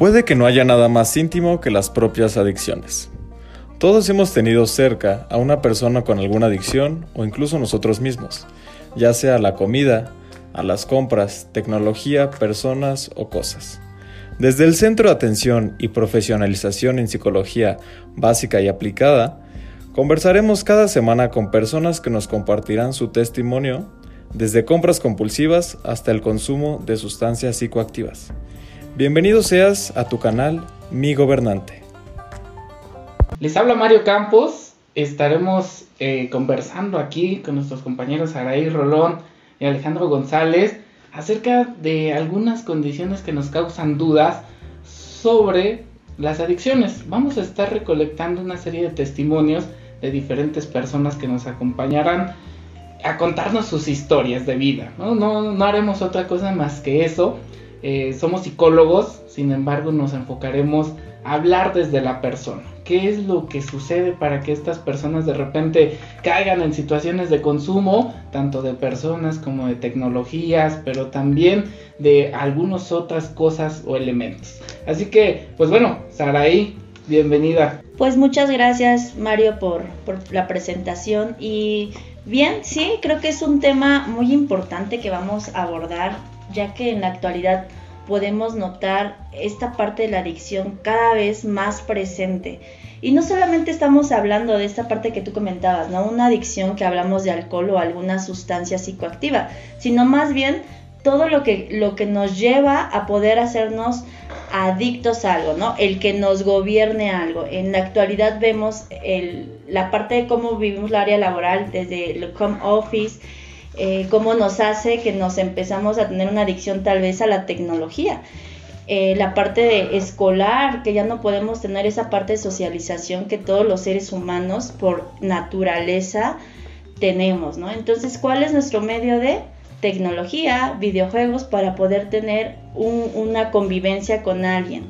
Puede que no haya nada más íntimo que las propias adicciones. Todos hemos tenido cerca a una persona con alguna adicción o incluso nosotros mismos, ya sea a la comida, a las compras, tecnología, personas o cosas. Desde el Centro de Atención y Profesionalización en Psicología Básica y Aplicada, conversaremos cada semana con personas que nos compartirán su testimonio, desde compras compulsivas hasta el consumo de sustancias psicoactivas. Bienvenido seas a tu canal Mi Gobernante. Les habla Mario Campos. Estaremos eh, conversando aquí con nuestros compañeros Araí Rolón y Alejandro González acerca de algunas condiciones que nos causan dudas sobre las adicciones. Vamos a estar recolectando una serie de testimonios de diferentes personas que nos acompañarán a contarnos sus historias de vida. No, no, no haremos otra cosa más que eso. Eh, somos psicólogos, sin embargo nos enfocaremos a hablar desde la persona. ¿Qué es lo que sucede para que estas personas de repente caigan en situaciones de consumo, tanto de personas como de tecnologías, pero también de algunas otras cosas o elementos? Así que, pues bueno, Saraí, bienvenida. Pues muchas gracias Mario por, por la presentación y bien, sí, creo que es un tema muy importante que vamos a abordar ya que en la actualidad podemos notar esta parte de la adicción cada vez más presente. Y no solamente estamos hablando de esta parte que tú comentabas, ¿no? Una adicción que hablamos de alcohol o alguna sustancia psicoactiva, sino más bien todo lo que, lo que nos lleva a poder hacernos adictos a algo, ¿no? El que nos gobierne algo. En la actualidad vemos el, la parte de cómo vivimos la área laboral, desde el home office, eh, cómo nos hace que nos empezamos a tener una adicción tal vez a la tecnología. Eh, la parte escolar, que ya no podemos tener esa parte de socialización que todos los seres humanos por naturaleza tenemos, ¿no? Entonces, ¿cuál es nuestro medio de tecnología, videojuegos para poder tener una convivencia con alguien?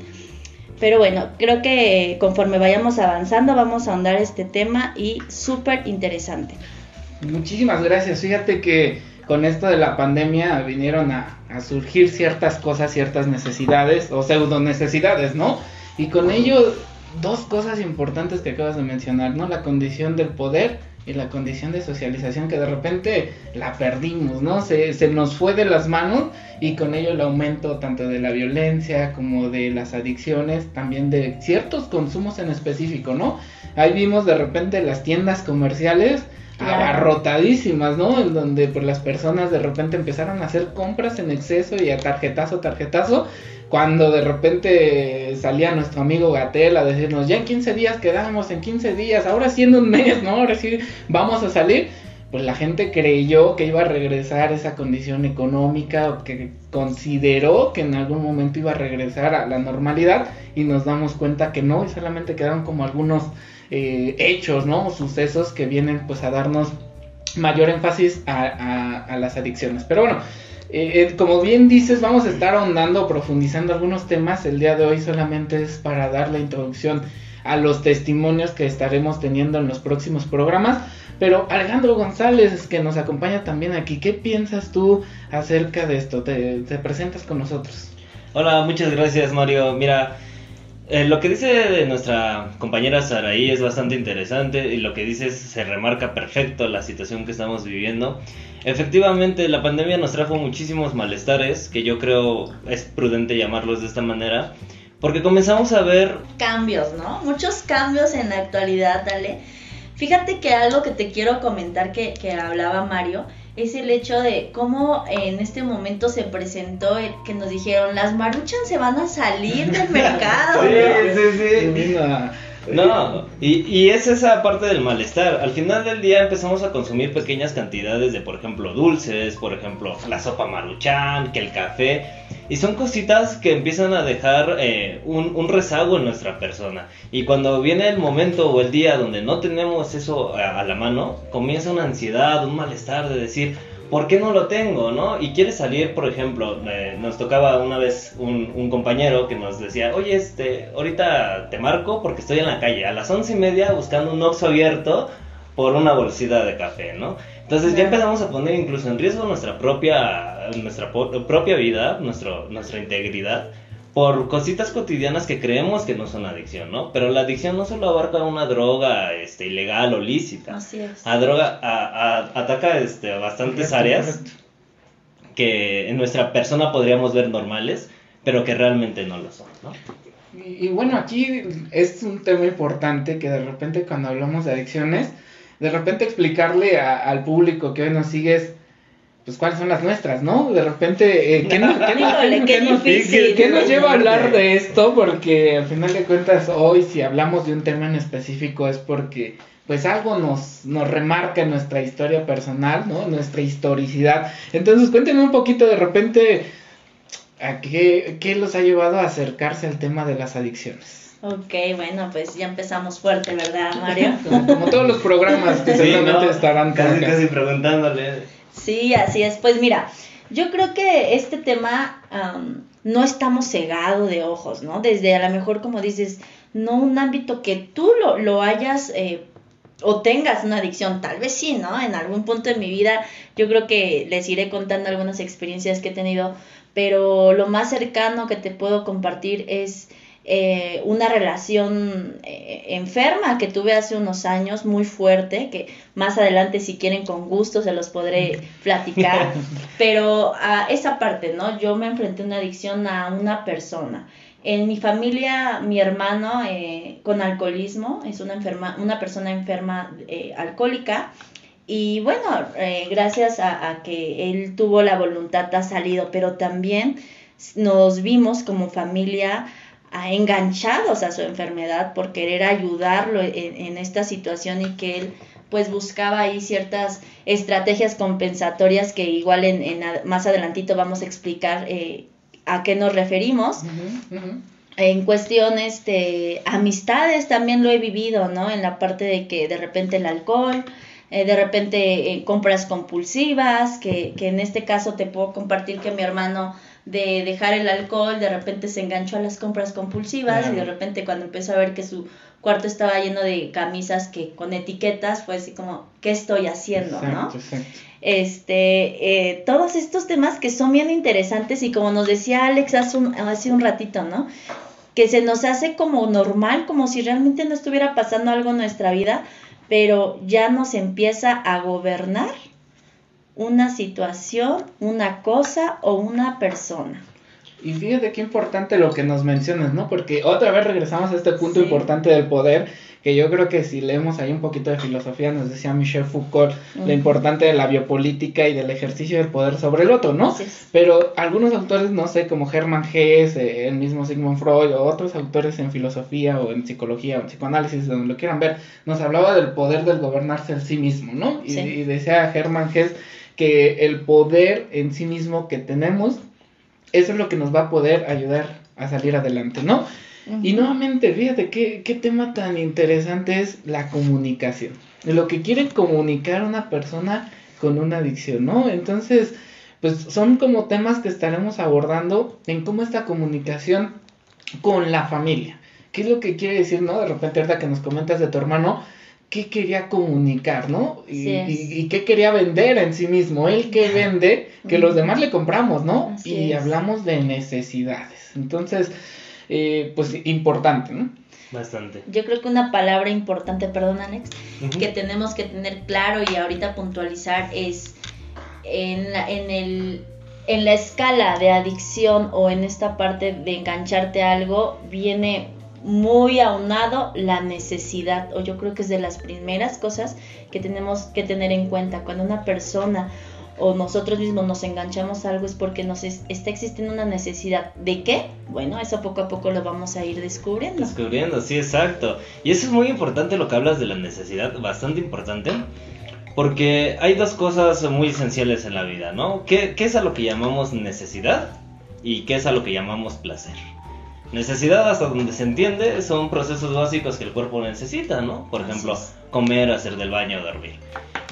Pero bueno, creo que conforme vayamos avanzando vamos a ahondar este tema y súper interesante. Muchísimas gracias. Fíjate que con esto de la pandemia vinieron a, surgir ciertas cosas, ciertas necesidades o pseudo necesidades, ¿no? Y con ello dos cosas importantes que acabas de mencionar, ¿no? La condición del poder y la condición de socialización que de repente la perdimos, ¿no? Se, se nos fue de las manos y con ello el aumento tanto de la violencia como de las adicciones, también de ciertos consumos en específico, ¿no? Ahí vimos de repente las tiendas comerciales abarrotadísimas, ¿no? En donde pues las personas de repente empezaron a hacer compras en exceso y a tarjetazo, tarjetazo, cuando de repente salía nuestro amigo Gatel a decirnos, ya en 15 días quedamos, en 15 días, ahora sí en un mes, ¿no? Ahora sí vamos a salir. Pues la gente creyó que iba a regresar esa condición económica o que consideró que en algún momento iba a regresar a la normalidad y nos damos cuenta que no y solamente quedaron como algunos eh, hechos, ¿no? Sucesos que vienen pues a darnos mayor énfasis a, las adicciones. Pero bueno, eh, eh, como bien dices, vamos a estar ahondando, profundizando algunos temas. El día de hoy solamente es para dar la introducción a los testimonios que estaremos teniendo en los próximos programas. Pero Alejandro González, que nos acompaña también aquí, ¿qué piensas tú acerca de esto? Te, te presentas con nosotros. Hola, muchas gracias Mario. Mira, eh, lo que dice nuestra compañera Saraí es bastante interesante y lo que dice se remarca perfecto la situación que estamos viviendo. Efectivamente, la pandemia nos trajo muchísimos malestares, que yo creo es prudente llamarlos de esta manera, porque comenzamos a ver... Cambios, ¿no? Muchos cambios en la actualidad, dale. Fíjate que algo que te quiero comentar que hablaba Mario, es el hecho de cómo en este momento se presentó el que nos dijeron las maruchan se van a salir del mercado. sí, sí, sí. No, y, y, es esa parte del malestar. Al final del día empezamos a consumir pequeñas cantidades de, por ejemplo, dulces, por ejemplo, la sopa maruchan, que el café. Y son cositas que empiezan a dejar eh, un, un, rezago en nuestra persona. Y cuando viene el momento o el día donde no tenemos eso a, a la mano, comienza una ansiedad, un malestar de decir, ¿por qué no lo tengo? ¿no? Y quiere salir, por ejemplo, eh, nos tocaba una vez un, un, compañero que nos decía, oye, este, ahorita te marco porque estoy en la calle a las once y media buscando un oxo abierto por una bolsita de café, ¿no? Entonces ya empezamos a poner incluso en riesgo nuestra propia, nuestra propia vida, nuestro, nuestra integridad, por cositas cotidianas que creemos que no son adicción, ¿no? Pero la adicción no solo abarca una droga este, ilegal o lícita. Así es. A droga, a, ataca este, bastantes áreas que en nuestra persona podríamos ver normales, pero que realmente no lo son, ¿no? Y, bueno, aquí es un tema importante que de repente cuando hablamos de adicciones, de repente explicarle al público que hoy nos sigue es, pues cuáles son las nuestras, ¿no? De repente, eh, ¿qué, nos, lleva a hablar de esto? Porque al final de cuentas hoy si hablamos de un tema en específico es porque pues algo nos, nos remarca en nuestra historia personal, ¿no? Nuestra historicidad. Entonces cuéntenme un poquito de repente ¿A qué, qué los ha llevado a acercarse al tema de las adicciones? Ok, bueno, pues ya empezamos fuerte, ¿verdad, Mario? como, todos los programas que seguramente estarán casi, casi preguntándole. Sí, así es. Pues mira, yo creo que este tema no estamos cegados de ojos, ¿no? Desde a lo mejor, como dices, no un ámbito que tú lo, lo hayas eh, o tengas una adicción, tal vez sí, ¿no? En algún punto de mi vida, yo creo que les iré contando algunas experiencias que he tenido pero lo más cercano que te puedo compartir es eh, una relación eh, enferma que tuve hace unos años, muy fuerte, que más adelante si quieren con gusto se los podré platicar, pero a esa parte, ¿no? Yo me enfrenté a una adicción a una persona. En mi familia, mi hermano eh, con alcoholismo es una, enferma, una persona enferma alcohólica y bueno, gracias a, que él tuvo la voluntad, ha salido, pero también nos vimos como familia ah, enganchados a su enfermedad por querer ayudarlo en, esta situación y que él pues buscaba ahí ciertas estrategias compensatorias que igual en, más adelantito vamos a explicar eh, a qué nos referimos. En cuestiones de amistades también lo he vivido, ¿no? En la parte de que de repente el alcohol, eh, de repente eh, compras compulsivas, que, que en este caso te puedo compartir que mi hermano de dejar el alcohol, de repente se enganchó a las compras compulsivas y de repente cuando empezó a ver que su cuarto estaba lleno de camisas que con etiquetas, fue así como, ¿qué estoy haciendo? ¿no? Este, eh, todos estos temas que son bien interesantes y como nos decía Alex hace un, hace un ratito, ¿no? Que se nos hace como normal, como si realmente no estuviera pasando algo en nuestra vida, pero ya nos empieza a gobernar una situación, una cosa o una persona. Y fíjate qué importante lo que nos mencionas, ¿no? Porque otra vez regresamos a este punto importante del poder que yo creo que si leemos ahí un poquito de filosofía, nos decía Michel Foucault, lo importante de la biopolítica y del ejercicio del poder sobre el otro, ¿no? Pero algunos autores, no sé, como Hermann Hesse, el mismo Sigmund Freud, o otros autores en filosofía o en psicología o en psicoanálisis, donde lo quieran ver, nos hablaba del poder del gobernarse en sí mismo, ¿no? Y, y decía Hermann Hesse que el poder en sí mismo que tenemos, eso es lo que nos va a poder ayudar a salir adelante, ¿no? Y nuevamente, fíjate qué, qué tema tan interesante es la comunicación. Lo que quiere comunicar una persona con una adicción, ¿no? Entonces, pues son como temas que estaremos abordando en cómo esta comunicación con la familia. ¿Qué es lo que quiere decir, no? De repente, ahorita que nos comentas de tu hermano, ¿qué quería comunicar, no? Y, y, qué quería vender en sí mismo. Él que vende, que los demás le compramos, ¿no? y hablamos de necesidades. Entonces, eh, pues importante, ¿no? Bastante. Yo creo que una palabra importante, perdón Alex, que tenemos que tener claro y ahorita puntualizar es en la, en, el, en la escala de adicción o en esta parte de engancharte a algo, viene muy aunado la necesidad, o yo creo que es de las primeras cosas que tenemos que tener en cuenta. Cuando una persona o nosotros mismos nos enganchamos a algo es porque nos está existiendo una necesidad. ¿De qué? Bueno, eso poco a poco lo vamos a ir descubriendo. Descubriendo, sí, exacto. Y eso es muy importante lo que hablas de la necesidad, bastante importante. Porque hay dos cosas muy esenciales en la vida, ¿no? ¿Qué, qué es a lo que llamamos necesidad? ¿Y qué es a lo que llamamos placer? Necesidad, hasta donde se entiende, son procesos básicos que el cuerpo necesita, ¿no? Por ejemplo, comer, hacer del baño, dormir.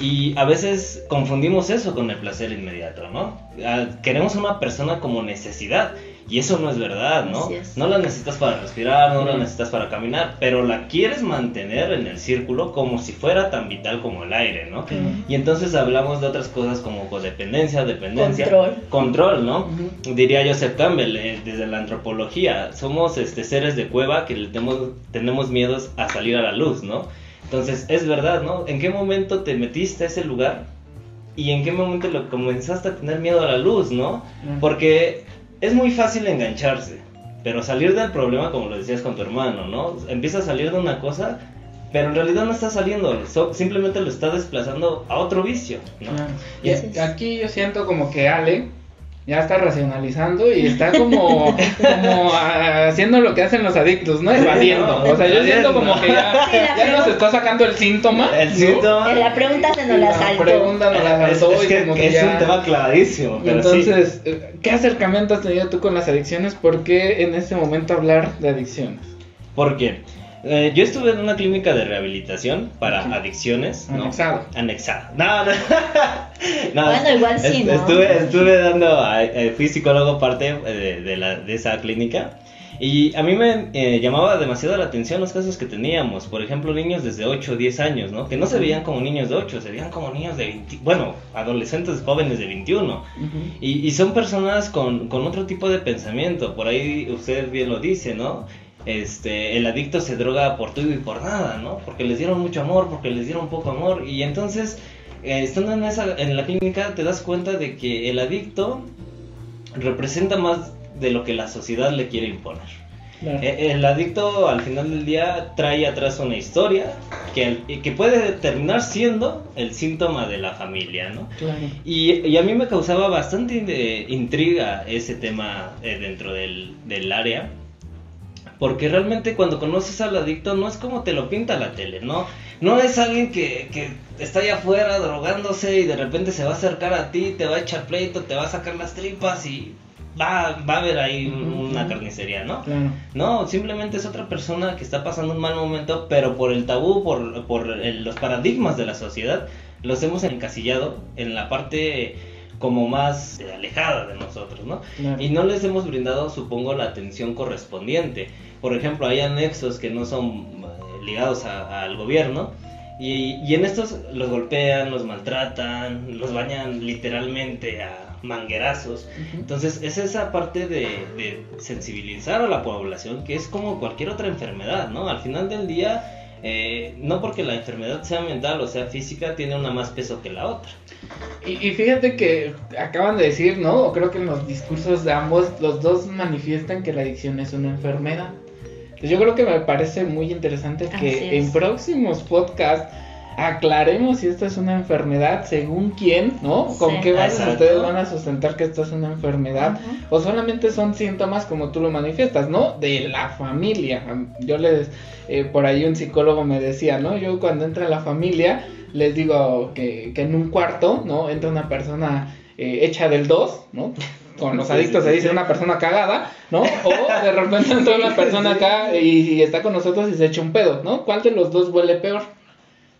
Y a veces confundimos eso con el placer inmediato, ¿no? Ah, queremos una persona como necesidad Y eso no es verdad, ¿no? No la necesitas para respirar, no la necesitas para caminar, pero la quieres mantener en el círculo como si fuera tan vital como el aire, ¿no? Y entonces hablamos de otras cosas como codependencia, dependencia. Control. Control, ¿no? Diría Joseph Campbell eh, desde la antropología. Somos este, seres de cueva que le tenemos, tenemos miedos a salir a la luz, ¿no? Entonces, es verdad, ¿no? ¿En qué momento te metiste a ese lugar? ¿Y en qué momento lo comenzaste a tener miedo a la luz, ¿no? Porque es muy fácil engancharse, pero salir del problema, como lo decías con tu hermano, ¿no? Empieza a salir de una cosa, pero en realidad no está saliendo, simplemente lo está desplazando a otro vicio, ¿no? Y aquí yo siento como que Ale ya está racionalizando y está como, como haciendo lo que hacen los adictos, ¿no? Evadiendo. O sea, yo siento como que ya, ya nos está sacando el síntoma. El síntoma. La pregunta se nos la saltó. La pregunta nos la saltó. Es, que, es un tema clarísimo. Entonces, ¿qué acercamiento has tenido tú con las adicciones? ¿Por qué en este momento hablar de adicciones? ¿Por qué? Eh, yo estuve en una clínica de rehabilitación para adicciones. ¿no? Anexado. Anexado. No, no. bueno, igual sí, ¿no? Estuve, estuve dando, eh, fui psicólogo parte eh, de, la, de esa clínica. Y a mí me llamaba demasiado la atención los casos que teníamos. Por ejemplo, niños desde 8 o 10 años, ¿no? Que no se veían como niños de 8, se veían como niños de 20, bueno, adolescentes jóvenes de 21. y, y, son personas con, con otro tipo de pensamiento. Por ahí usted bien lo dice, ¿no? Este, el adicto se droga por todo y por nada, ¿no? Porque les dieron mucho amor, porque les dieron poco amor. Y entonces, eh, estando en, esa, en la clínica, te das cuenta de que el adicto representa más de lo que la sociedad le quiere imponer. Eh, el adicto al final del día trae atrás una historia que, que puede terminar siendo el síntoma de la familia, ¿no? Y, y, a mí me causaba bastante intriga ese tema eh, dentro del, del área porque realmente cuando conoces al adicto no es como te lo pinta la tele, ¿no? No es alguien que, que está allá afuera drogándose y de repente se va a acercar a ti, te va a echar pleito, te va a sacar las tripas y va, va a haber ahí una carnicería, ¿no? No, simplemente es otra persona que está pasando un mal momento, pero por el tabú, por, por los paradigmas de la sociedad, los hemos encasillado en la parte como más alejada de nosotros, ¿no? Y no les hemos brindado, supongo, la atención correspondiente. Por ejemplo, hay anexos que no son eh, ligados al gobierno y, y, en estos los golpean, los maltratan, los bañan literalmente a manguerazos. Entonces es esa parte de, de sensibilizar a la población que es como cualquier otra enfermedad, ¿no? Al final del día eh, no porque la enfermedad sea mental o sea física, tiene una más peso que la otra. Y, fíjate que acaban de decir, ¿no? O creo que en los discursos de ambos, los dos manifiestan que la adicción es una enfermedad. yo creo que me parece muy interesante que en próximos podcasts aclaremos si esta es una enfermedad, según quién, ¿no? ¿Con qué bases ustedes van a sustentar que esta es una enfermedad? O solamente son síntomas como tú lo manifiestas, ¿no? De la familia. Yo les, eh, por ahí un psicólogo me decía, ¿no? Yo cuando entra la familia, les digo que, que en un cuarto, ¿no? Entra una persona eh, hecha del 2, ¿no? Con los adictos se dice una persona cagada, ¿no? O de repente entra una persona acá y, y está con nosotros y se echa un pedo, ¿no? ¿Cuál de los dos huele peor?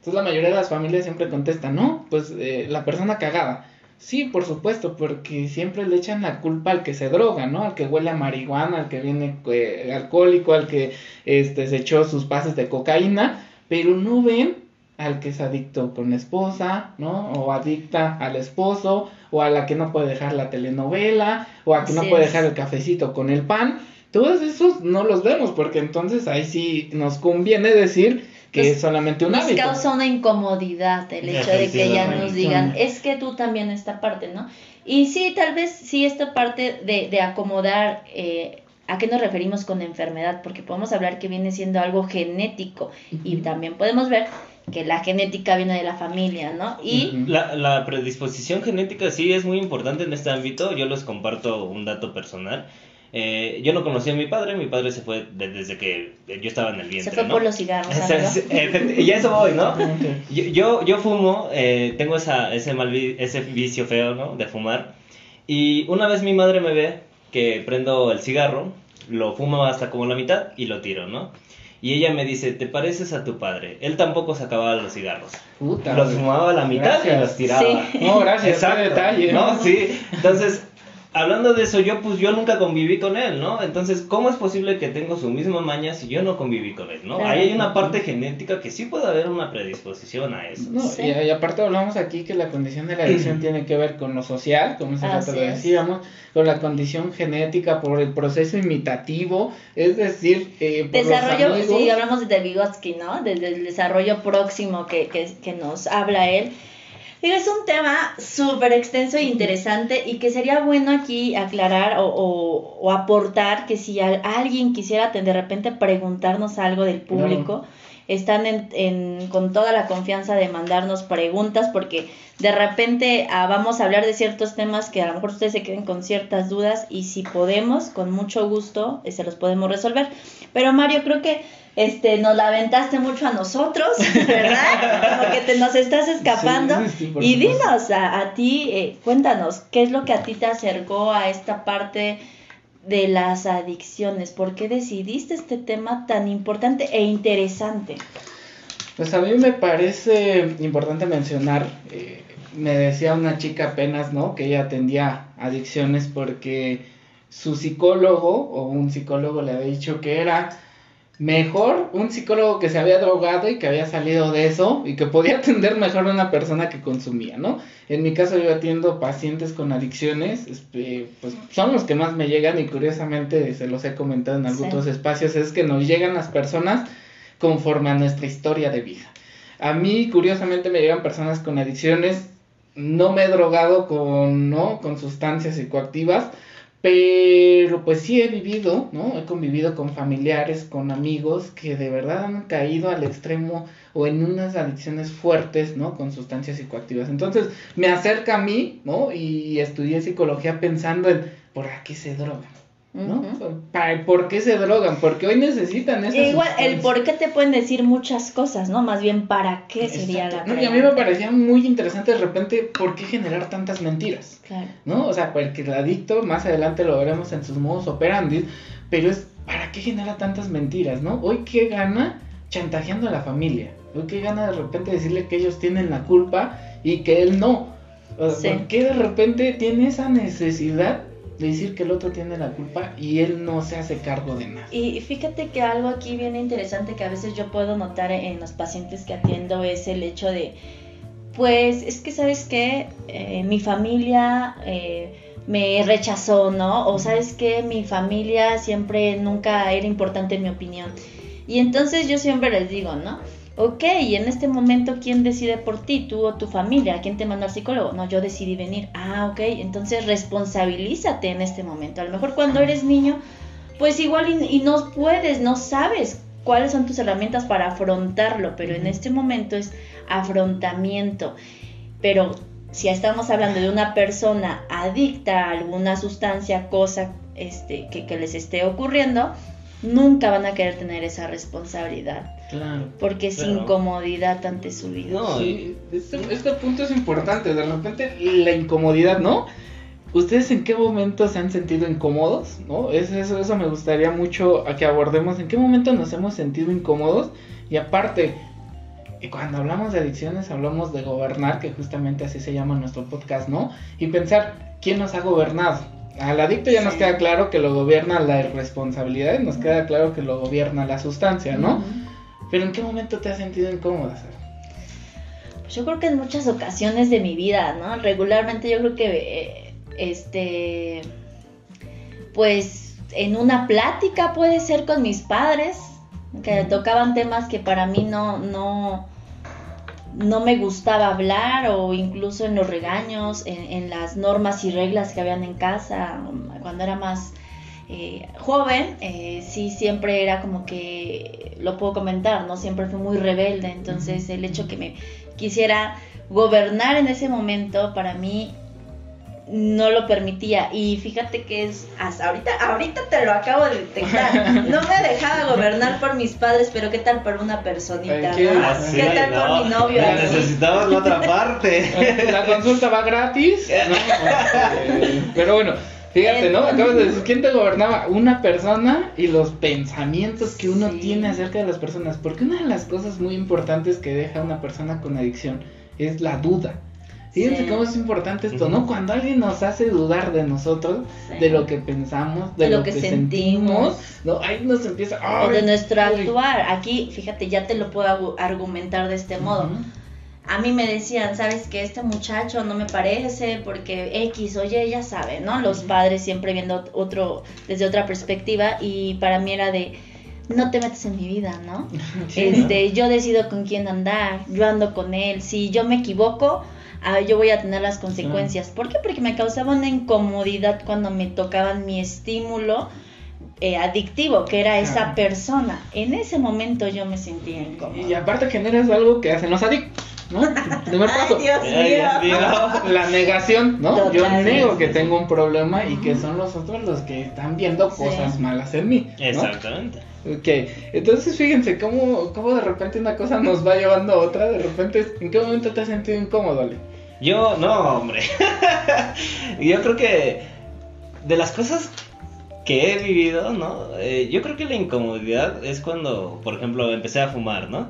Entonces la mayoría de las familias siempre contestan, no, pues eh, la persona cagada. Sí, por supuesto, porque siempre le echan la culpa al que se droga, ¿no? Al que huele a marihuana, al que viene eh, alcohólico, al que este, se echó sus pases de cocaína, pero no ven al que es adicto con la esposa, ¿no? O adicta al esposo, o a la que no puede dejar la telenovela, o a que no puede dejar el cafecito con el pan. Todos esos no los vemos, porque entonces ahí sí nos conviene decir que pues, es solamente un nos causa una incomodidad el hecho de que ya nos digan, es que tú también esta parte, ¿no? Y sí, tal vez sí esta parte de, de acomodar, eh, ¿a qué nos referimos con enfermedad? Porque podemos hablar que viene siendo algo genético y también podemos ver que la genética viene de la familia, ¿no? Y la, la predisposición genética sí es muy importante en este ámbito, yo les comparto un dato personal. Eh, yo no conocía a mi padre, mi padre se fue desde que yo estaba en el vientre. Se fue por los cigarros. y eso voy, ¿no? yo, yo, fumo, eh, tengo esa, ese, mal ese vicio feo, ¿no? De fumar. Y una vez mi madre me ve que prendo el cigarro, lo fumo hasta como la mitad y lo tiro, ¿no? Y ella me dice, ¿te pareces a tu padre? Él tampoco sacaba los cigarros. los fumaba a la mitad y los tiraba. No, gracias, ese detalle. No, sí. Entonces, hablando de eso, yo pues yo nunca conviví con él, ¿no? Entonces, ¿cómo es posible que tengo su misma maña si yo no conviví con él, ¿no? Ahí hay una parte genética que sí puede haber una predisposición a eso. No, y, aparte hablamos aquí que la condición de la adicción tiene que ver con lo social, como rato lo decíamos, con la condición genética, por el proceso imitativo, es decir, eh, por desarrollo, sí, hablamos de Vygotsky, ¿no? Desde el desarrollo próximo que, que, que nos habla él es un tema súper extenso e interesante y que sería bueno aquí aclarar o, aportar que si alguien quisiera de repente preguntarnos algo del público, están en, con toda la confianza de mandarnos preguntas porque de repente ah, vamos a hablar de ciertos temas que a lo mejor ustedes se queden con ciertas dudas y si podemos, con mucho gusto, eh, se los podemos resolver. Pero Mario, creo que este, nos la aventaste mucho a nosotros, ¿verdad? Como que te nos estás escapando. y dinos a, a ti, eh, cuéntanos, ¿qué es lo que a ti te acercó a esta parte de las adicciones? ¿Por qué decidiste este tema tan importante e interesante? Pues a mí me parece importante mencionar, eh, me decía una chica apenas, ¿no? Que ella atendía adicciones porque su psicólogo o un psicólogo le había dicho que era mejor un psicólogo que se había drogado y que había salido de eso y que podía atender mejor a una persona que consumía, ¿no? En mi caso yo atiendo pacientes con adicciones, este, pues son los que más me llegan y curiosamente se los he comentado en algunos espacios, es que nos llegan las personas conforme a nuestra historia de vida. A mí curiosamente me llegan personas con adicciones, no me he drogado con, ¿no? con sustancias psicoactivas, pero pues sí he vivido, ¿no? He convivido con familiares, con amigos que de verdad han caído al extremo o en unas adicciones fuertes, ¿no? Con sustancias psicoactivas. Entonces me acerca a mí, ¿no? Y estudié psicología pensando en, ¿por qué se drogan? ¿No? ¿Por qué se drogan? Porque hoy necesitan eso. Igual, el por qué te pueden decir muchas cosas, ¿no? Más bien, ¿para qué sería la no, Y a mí me parecía muy interesante de repente, ¿por qué generar tantas mentiras? Claro. ¿No? O sea, porque el adicto, más adelante lo veremos en sus modos operandi, pero es, ¿para qué genera tantas mentiras, no? Hoy, ¿qué gana chantajeando a la familia? Hoy, ¿qué gana de repente decirle que ellos tienen la culpa y que él no? ¿Por qué de repente tiene esa necesidad decir que el otro tiene la culpa y él no se hace cargo de nada. Y fíjate que algo aquí bien interesante que a veces yo puedo notar en los pacientes que atiendo es el hecho de, pues es que sabes que eh, mi familia eh, me rechazó, ¿no? O sabes que mi familia siempre nunca era importante en mi opinión. Y entonces yo siempre les digo, ¿no? Ok, y en este momento, ¿quién decide por ti? ¿Tú o tu familia? ¿Quién te mandó al psicólogo? No, yo decidí venir. Ah, ok, entonces responsabilízate en este momento. A lo mejor cuando eres niño, pues igual y, no puedes, no sabes cuáles son tus herramientas para afrontarlo, pero en este momento es afrontamiento. Pero si estamos hablando de una persona adicta a alguna sustancia, cosa este, que, que les esté ocurriendo, nunca van a querer tener esa responsabilidad. Claro. Porque es incomodidad ante su vida. No, sí, este, este, punto es importante. De repente, la incomodidad, ¿no? ¿Ustedes en qué momento se han sentido incómodos? ¿No? Eso, eso, me gustaría mucho a que abordemos. ¿En qué momento nos hemos sentido incómodos? Y aparte, cuando hablamos de adicciones, hablamos de gobernar, que justamente así se llama nuestro podcast, ¿no? Y pensar, ¿quién nos ha gobernado? Al adicto ya nos queda claro que lo gobierna la irresponsabilidad y nos queda claro que lo gobierna la sustancia, ¿no? Pero ¿en qué momento te has sentido incómoda, Sara? Pues yo creo que en muchas ocasiones de mi vida, ¿no? Regularmente yo creo que, eh, este, pues en una plática puede ser con mis padres, que tocaban temas que para mí no, no, no me gustaba hablar o incluso en los regaños, en, las normas y reglas que habían en casa, cuando era más eh, joven, eh, sí siempre era como que, lo puedo comentar, ¿no? Siempre fui muy rebelde, entonces el hecho que me quisiera gobernar en ese momento para mí no lo permitía. Y fíjate que es hasta ahorita ahorita te lo acabo de detectar. No me dejaba gobernar por mis padres pero qué tal por una personita ¿Qué, tal por mi novio necesitamos la otra parte. La consulta va gratis pero bueno Fíjate, ¿no? Acabas de decir, ¿quién te gobernaba? Una persona y los pensamientos que uno tiene acerca de las personas. Porque una de las cosas muy importantes que deja una persona con adicción es la duda. Fíjense cómo es importante esto, ¿no? Cuando alguien nos hace dudar de nosotros, de lo que pensamos, de, lo, que, sentimos, ¿no? Ahí nos empieza... O de nuestro actuar. Aquí, fíjate, ya te lo puedo argumentar de este modo. A mí me decían, ¿sabes que Este muchacho no me parece porque X, oye, ya sabe, ¿no? Los padres siempre viendo otro, desde otra perspectiva y para mí era de no te metes en mi vida, ¿no? este, yo decido con quién andar, yo ando con él, si yo me equivoco, ah, yo voy a tener las consecuencias. ¿Por qué? Porque me causaba una incomodidad cuando me tocaban mi estímulo eh, adictivo, que era esa persona. En ese momento yo me sentía incómoda. Y aparte generas algo que hacen los adictos. ¿No? Primer paso. La negación, ¿no? Yo nego que tengo un problema y que son los otros los que están viendo cosas malas en mí. Exactamente. Ok, entonces fíjense cómo, cómo de repente una cosa nos va llevando a otra. De repente, ¿en qué momento te has sentido incómodo, Ale? Yo, no, hombre. yo creo que de las cosas que he vivido, ¿no? Eh, yo creo que la incomodidad es cuando, por ejemplo, empecé a fumar, ¿no?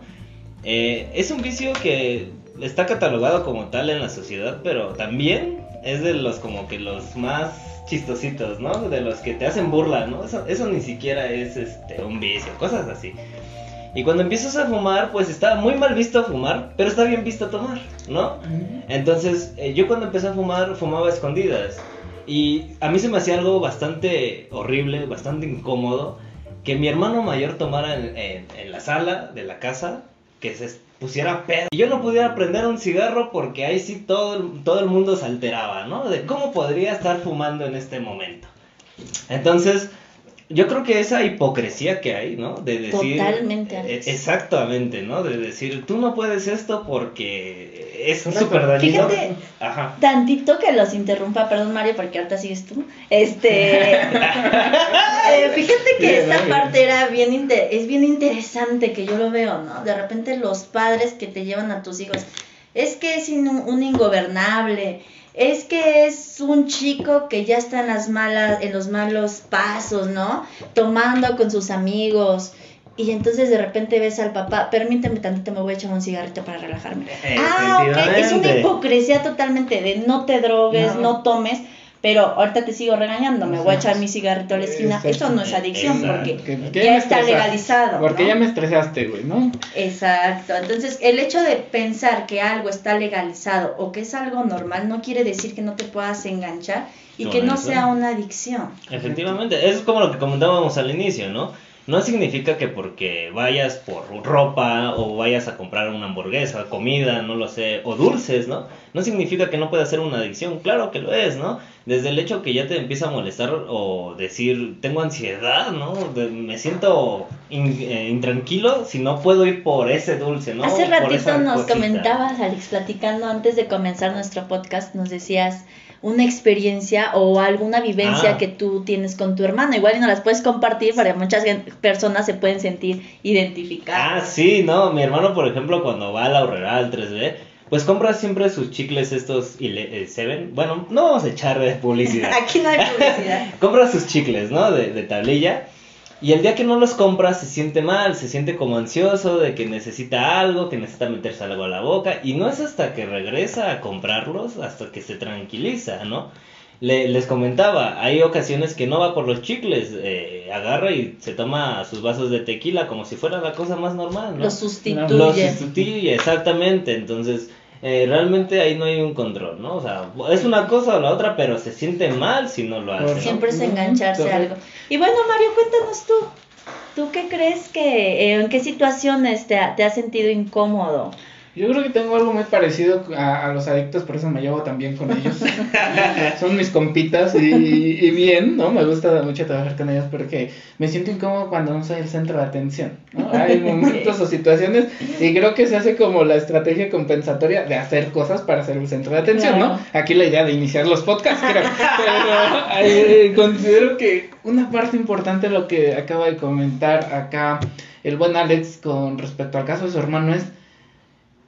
Eh, es un vicio que está catalogado como tal en la sociedad, pero también es de los como que los más chistositos, ¿no? De los que te hacen burla, ¿no? Eso, eso ni siquiera es este, un vicio, cosas así. Y cuando empiezas a fumar, pues está muy mal visto fumar, pero está bien visto tomar, ¿no? Entonces, eh, yo cuando empecé a fumar, fumaba a escondidas. Y a mí se me hacía algo bastante horrible, bastante incómodo, que mi hermano mayor tomara en la sala de la casa que se pusiera pedo. Y yo no pudiera prender un cigarro porque ahí sí todo, todo el mundo se alteraba, ¿no? De cómo podría estar fumando en este momento. Entonces, yo creo que esa hipocresía que hay, ¿no? De decir... Totalmente. Eh, exactamente, ¿no? De decir, tú no puedes esto porque es súper dañino. Fíjate, Ajá. tantito que los interrumpa, perdón Mario, porque ahorita sigues tú. Este... Eh, fíjate que esta parte era bien es bien interesante que yo lo veo, ¿no? De repente los padres que te llevan a tus hijos, es que es un ingobernable es que es un chico que ya está en las malas, en los malos pasos, ¿no? Tomando con sus amigos. Y entonces de repente ves al papá, permíteme tantito, me voy a echar un cigarrito para relajarme. Ah, ok, es una hipocresía totalmente de no te drogues, no tomes, pero ahorita te sigo regañando, me voy a echar mi cigarrito a la esquina. Eso no es adicción porque ya está legalizado. Porque ya me estresaste, güey, ¿no? Exacto. Entonces, el hecho de pensar que algo está legalizado o que es algo normal no quiere decir que no te puedas enganchar y que no sea una adicción. Efectivamente, es como lo que comentábamos al inicio, ¿no? No significa que porque vayas por ropa o vayas a comprar una hamburguesa, comida, no lo sé, o dulces, ¿no? No significa que no pueda ser una adicción, claro que lo es, ¿no? Desde el hecho que ya te empieza a molestar o decir, tengo ansiedad, ¿no? me siento eh, intranquilo si no puedo ir por ese dulce, ¿no? Hace ratito nos comentabas, Alex, platicando antes de comenzar nuestro podcast, nos decías una experiencia o alguna vivencia ah. que tú tienes con tu hermano. Igual y no las puedes compartir para muchas personas se pueden sentir identificadas. Ah, sí, no, mi hermano, por ejemplo, cuando va a la horrera al 3D, pues compra siempre sus chicles estos eh, Seven. Bueno, no vamos a echar de publicidad. Aquí no hay publicidad. compra sus chicles, ¿no? De, de tablilla. Y el día que no los compra se siente mal, se siente como ansioso de que necesita algo, que necesita meterse algo a la boca. Y no es hasta que regresa a comprarlos, hasta que se tranquiliza, ¿no? Le, les comentaba, hay ocasiones que no va por los chicles, eh, agarra y se toma sus vasos de tequila como si fuera la cosa más normal, ¿no? Lo sustituye. Lo sustituye, exactamente. Entonces, eh, realmente ahí no hay un control, ¿no? O sea, es una cosa o la otra, pero se siente mal si no lo hace. Siempre es engancharse a algo. Y bueno, Mario, cuéntanos tú. ¿Tú qué crees que, eh, en qué situaciones te, te has sentido incómodo? Yo creo que tengo algo muy parecido a, los adictos, por eso me llevo también con ellos. Son mis compitas y, bien, ¿no? Me gusta mucho trabajar con ellos porque me siento incómodo cuando no soy el centro de atención, ¿no? Hay momentos o situaciones y creo que se hace como la estrategia compensatoria de hacer cosas para ser el centro de atención, ¿no? Aquí la idea de iniciar los podcasts, creo. Pero eh, considero que una parte importante de lo que acaba de comentar acá el buen Alex con respecto al caso de su hermano es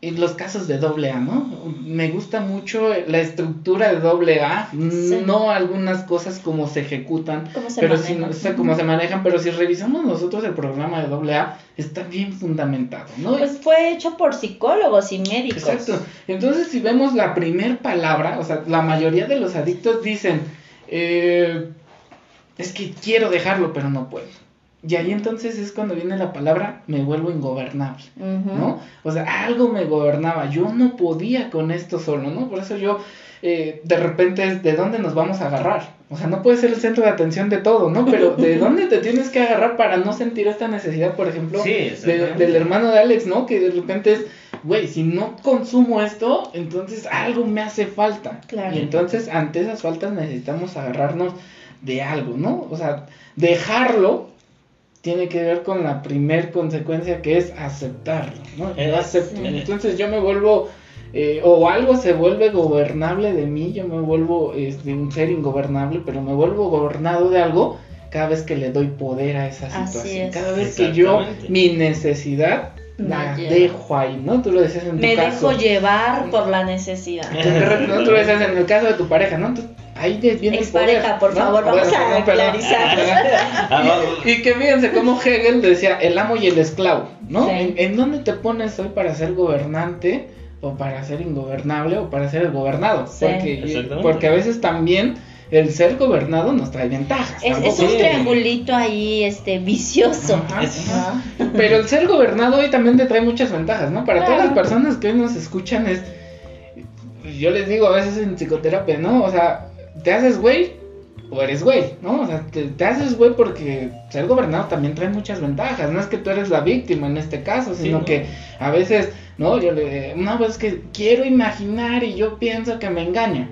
los casos de doble A, ¿no? Me gusta mucho la estructura de doble A, no algunas cosas como se ejecutan, pero si no, como se manejan, pero si revisamos nosotros el programa de doble A, está bien fundamentado, ¿no? Pues fue hecho por psicólogos y médicos. Exacto. Entonces, si vemos la primer palabra, o sea, la mayoría de los adictos dicen, eh, es que quiero dejarlo, pero no puedo. Y ahí entonces es cuando viene la palabra me vuelvo ingobernable, ¿no? O sea, algo me gobernaba, yo no podía con esto solo, ¿no? Por eso yo eh, de repente ¿de dónde nos vamos a agarrar? O sea, no puede ser el centro de atención de todo, ¿no? Pero ¿de dónde te tienes que agarrar para no sentir esta necesidad, por ejemplo, del hermano de Alex, ¿no? Que de repente es, güey, si no consumo esto, entonces algo me hace falta. Y entonces ante esas faltas necesitamos agarrarnos de algo, ¿no? O sea, dejarlo tiene que ver con la primer consecuencia que es aceptarlo, ¿no? Yo acepto. Entonces yo me vuelvo, eh, o algo se vuelve gobernable de mí, yo me vuelvo este, un ser ingobernable, pero me vuelvo gobernado de algo cada vez que le doy poder a esa situación. Cada vez que yo, mi necesidad, la dejo ahí, ¿no? Tú lo decías en tu me caso. Me dejo llevar por la necesidad. ¿no? Tú lo decías en el caso de tu pareja, ¿no? ahí viene el pareja, por favor, vamos a clarizar. y, que fíjense cómo Hegel decía el amo y el esclavo, ¿no? ¿En, dónde te pones hoy para ser gobernante o para ser ingobernable o para ser el gobernado? Porque, porque a veces también el ser gobernado nos trae ventajas. Es, un triangulito ahí, este, vicioso. Pero el ser gobernado hoy también te trae muchas ventajas, ¿no? Para todas las personas que hoy nos escuchan es, yo les digo a veces en psicoterapia, ¿no? O sea, te haces güey o eres güey, ¿no? O sea, te, haces güey porque ser gobernado también trae muchas ventajas. No es que tú eres la víctima en este caso, sino que a veces, ¿no? Yo le una vez que quiero imaginar y yo pienso que me engaña.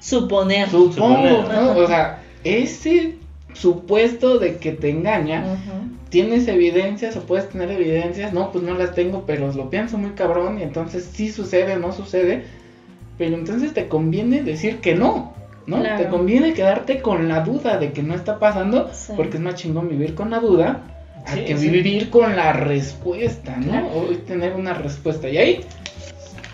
Suponer. Supongo, ¿no? O sea, ese supuesto de que te engaña, ¿tienes evidencias o puedes tener evidencias? No, pues no las tengo, pero lo pienso muy cabrón y entonces sí sucede o no sucede. Pero entonces te conviene decir que no. ¿no? Te conviene quedarte con la duda de que no está pasando, porque es más chingón vivir con la duda a que vivir con la respuesta, ¿no? O tener una respuesta. Y ahí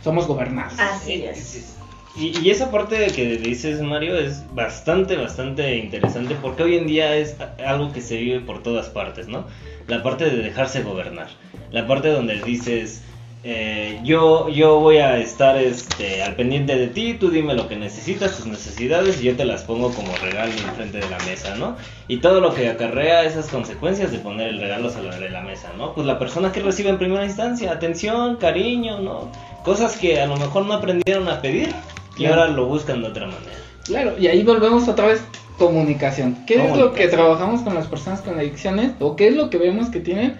somos gobernados. Así es. Y, esa parte que dices, Mario, es bastante, bastante interesante porque hoy en día es algo que se vive por todas partes, ¿no? La parte de dejarse gobernar. La parte donde dices, eh, yo, yo voy a estar este, al pendiente de ti, tú dime lo que necesitas, tus necesidades, y yo te las pongo como regalo enfrente de la mesa, ¿no? Y todo lo que acarrea esas consecuencias de poner el regalo sobre la mesa, ¿no? Pues la persona que recibe en primera instancia atención, cariño, ¿no? Cosas que a lo mejor no aprendieron a pedir y ahora lo buscan de otra manera. Claro, y ahí volvemos otra vez comunicación. ¿Qué es lo que trabajamos con las personas con adicciones o qué es lo que vemos que tienen?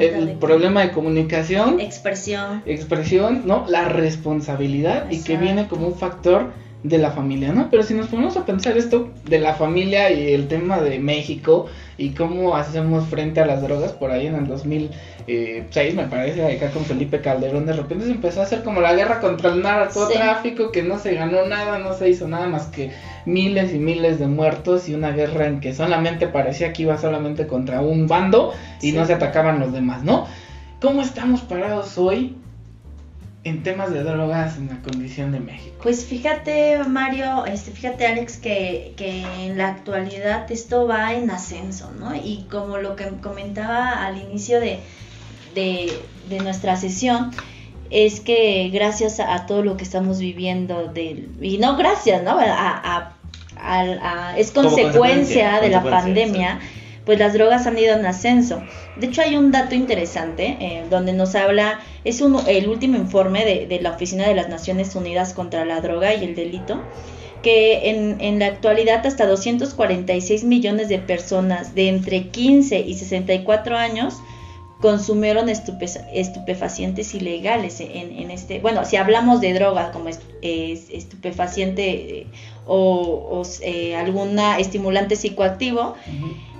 el problema de comunicación, expresión, expresión, ¿no? La responsabilidad y que viene como un factor de la familia, ¿no? Pero si nos ponemos a pensar esto de la familia y el tema de México y cómo hacemos frente a las drogas por ahí en el 2006 me parece acá con Felipe Calderón de repente se empezó a hacer como la guerra contra el narcotráfico que no se ganó nada, no se hizo nada más que miles y miles de muertos y una guerra en que solamente parecía que iba solamente contra un bando y no se atacaban los demás, ¿no? ¿Cómo estamos parados hoy en temas de drogas en la condición de México? Pues fíjate, Mario, este, fíjate, Alex, que, que en la actualidad esto va en ascenso, ¿no? Y como lo que comentaba al inicio de, de, nuestra sesión, es que gracias a, todo lo que estamos viviendo, de, y no gracias, ¿no? A, a, es consecuencia, de la pandemia pues las drogas han ido en ascenso. De hecho, hay un dato interesante eh, donde nos habla, es el último informe de, la Oficina de las Naciones Unidas contra la Droga y el Delito, que en, en la actualidad hasta 246 millones de personas de entre 15 y 64 años consumieron estupefacientes ilegales en, este, bueno, si hablamos de droga como es, estupefaciente eh, o, eh, alguna estimulante psicoactivo,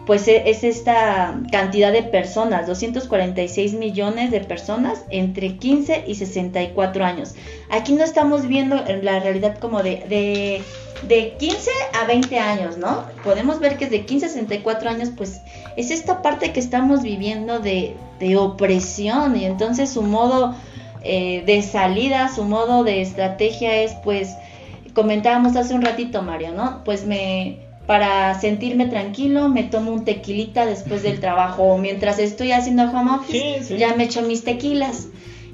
pues e, es esta cantidad de personas, 246 millones de personas entre 15 y 64 años. Aquí no estamos viendo la realidad como de, de, 15 a 20 años, ¿no? Podemos ver que de 15 a 64 años, pues es esta parte que estamos viviendo de, de opresión y entonces su modo eh, de salida, su modo de estrategia es pues, comentábamos hace un ratito Mario, ¿no? Pues me, para sentirme tranquilo, me tomo un tequilita después del trabajo o mientras estoy haciendo home office, ya me echo mis tequilas.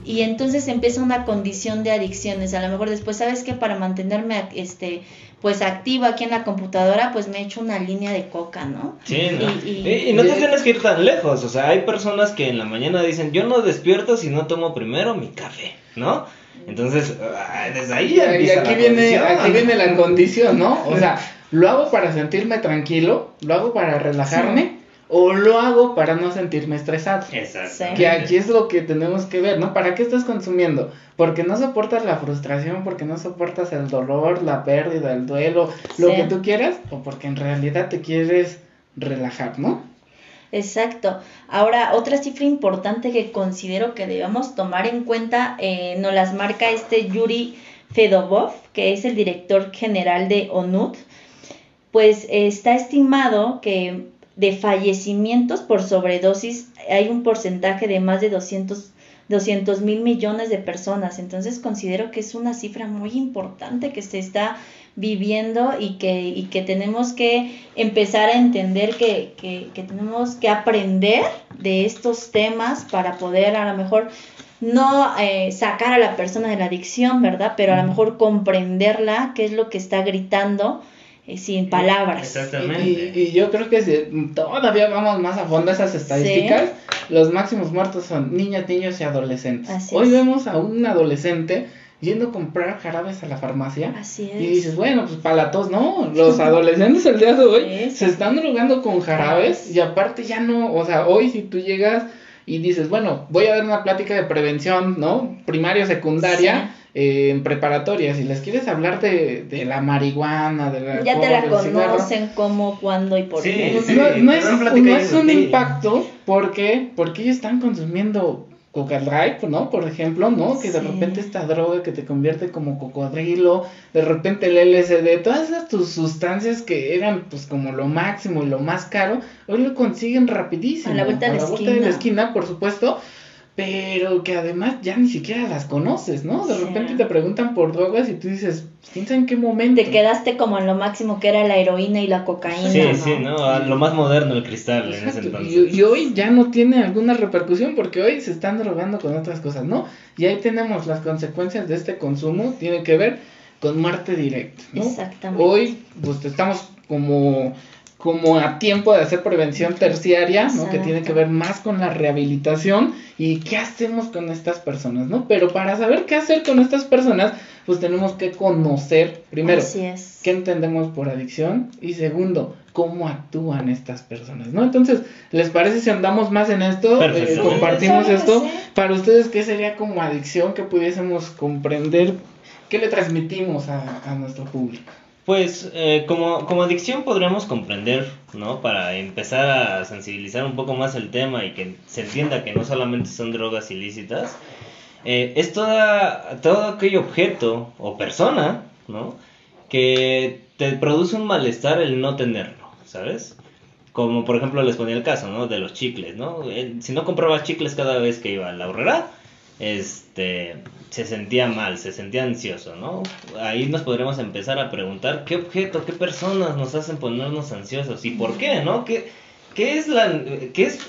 Y entonces empieza una condición de adicciones. A lo mejor después, ¿sabes que Para mantenerme este, pues activa aquí en la computadora, pues me echo una línea de coca, ¿no? Sí, Y, no te tienes que ir tan lejos. O sea, hay personas que en la mañana dicen, yo no despierto si no tomo primero mi café, ¿no? Entonces, desde ahí ya y aquí viene, aquí viene la condición, ¿no? O sea ¿Lo hago para sentirme tranquilo? ¿Lo hago para relajarme? ¿O lo hago para no sentirme estresado? Exacto. Que aquí es lo que tenemos que ver, ¿no? ¿Para qué estás consumiendo? Porque no soportas la frustración, porque no soportas el dolor, la pérdida, el duelo, lo que tú quieras, o porque en realidad te quieres relajar, ¿no? Exacto. Ahora, otra cifra importante que considero que debemos tomar en cuenta, eh, nos las marca este Yuri Fedobov, que es el director general de ONUT, pues está estimado que de fallecimientos por sobredosis hay un porcentaje de más de 200 mil millones de personas. Entonces considero que es una cifra muy importante que se está viviendo y que, y que tenemos que empezar a entender que, que, que, tenemos que aprender de estos temas para poder a lo mejor no eh, sacar a la persona de la adicción, ¿verdad? Pero a lo mejor comprenderla, qué es lo que está gritando eh, sin palabras. Exactamente. Y, yo creo que si todavía vamos más a fondo esas estadísticas, los máximos muertos son niñas, niños y adolescentes. Hoy vemos a un adolescente yendo a comprar jarabes a la farmacia. Así es. Y dices, bueno, pues para la tos, no. Los adolescentes el día de hoy se están drogando con jarabes y aparte ya no, o sea, hoy si tú llegas y dices, bueno, voy a dar una plática de prevención, ¿no? Primaria, secundaria en preparatoria, si les quieres hablar de, de la marihuana, de la... Ya te la conocen cómo, cuándo y por qué. no, es, no es un impacto porque, porque ellos están consumiendo coca ¿no? Por ejemplo, ¿no? Que de repente esta droga que te convierte como cocodrilo, de repente el LSD, todas esas tus sustancias que eran pues como lo máximo y lo más caro, hoy lo consiguen rapidísimo. A la vuelta, de, la vuelta de la esquina, por supuesto pero que además ya ni siquiera las conoces, ¿no? De repente te preguntan por drogas y tú dices, quién sabe en qué momento. Te quedaste como en lo máximo que era la heroína y la cocaína. Sí, sí, ¿no? lo más moderno el cristal en ese entonces. Y, hoy ya no tiene alguna repercusión porque hoy se están drogando con otras cosas, ¿no? Y ahí tenemos las consecuencias de este consumo, tiene que ver con muerte directa, ¿no? Exactamente. Hoy, pues estamos como como a tiempo de hacer prevención terciaria, ¿no? Que tiene que ver más con la rehabilitación y qué hacemos con estas personas, ¿no? Pero para saber qué hacer con estas personas, pues tenemos que conocer, primero, qué entendemos por adicción y segundo, cómo actúan estas personas, ¿no? Entonces, ¿les parece si andamos más en esto? Eh, compartimos esto. Para ustedes, ¿qué sería como adicción que pudiésemos comprender? ¿Qué le transmitimos a nuestro público? Pues eh, como, como adicción podríamos comprender, ¿no? Para empezar a sensibilizar un poco más el tema y que se entienda que no solamente son drogas ilícitas, eh, es toda, todo aquel objeto o persona, ¿no? Que te produce un malestar el no tenerlo, ¿sabes? Como por ejemplo les ponía el caso, ¿no? De los chicles, ¿no? Eh, si no compraba chicles cada vez que iba a la horrera, este, se sentía mal, se sentía ansioso, ¿no? Ahí nos podremos empezar a preguntar qué objeto, qué personas nos hacen ponernos ansiosos y por qué, ¿no? ¿Qué, qué es la, qué es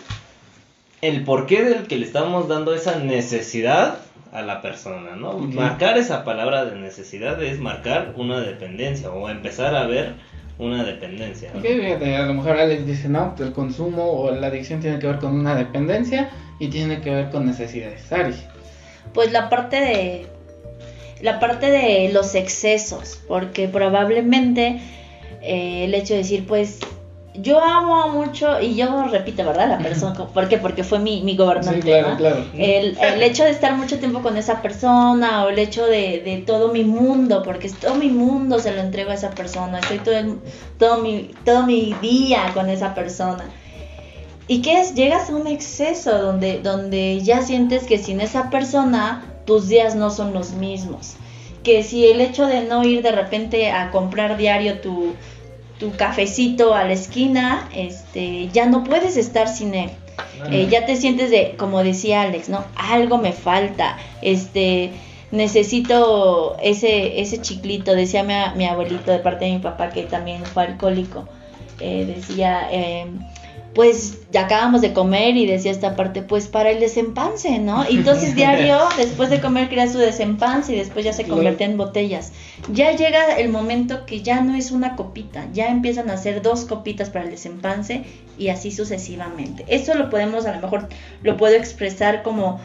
el porqué del que le estamos dando esa necesidad a la persona, ¿no? Marcar esa palabra de necesidad es marcar una dependencia o empezar a ver una dependencia. a lo mejor Alex dice, no, el consumo o la adicción tiene que ver con una dependencia y tiene que ver con necesidades. Ari pues la parte de la parte de los excesos, porque probablemente eh, el hecho de decir, pues yo amo mucho, y yo repito, ¿verdad? La persona, ¿por qué? Porque fue mi, mi gobernante. claro, claro. El, el, hecho de estar mucho tiempo con esa persona, o el hecho de, de, todo mi mundo, porque todo mi mundo se lo entrego a esa persona, estoy todo, todo, mi, todo mi día con esa persona. ¿Y qué es? Llegas a un exceso donde, donde ya sientes que sin esa persona tus días no son los mismos. Que si el hecho de no ir de repente a comprar diario tu, tu cafecito a la esquina, este, ya no puedes estar sin él. Eh, ya te sientes de, como decía Alex, ¿no? Algo me falta, este, necesito ese, ese chiclito, decía mi, mi abuelito de parte de mi papá que también fue alcohólico, eh, decía, eh, pues ya acabamos de comer y decía esta parte, pues para el desempance, ¿no? Y entonces diario, después de comer, crea su desempance y después ya se convierte en botellas. Ya llega el momento que ya no es una copita, ya empiezan a ser dos copitas para el desempance y así sucesivamente. Eso lo podemos, a lo mejor, lo puedo expresar como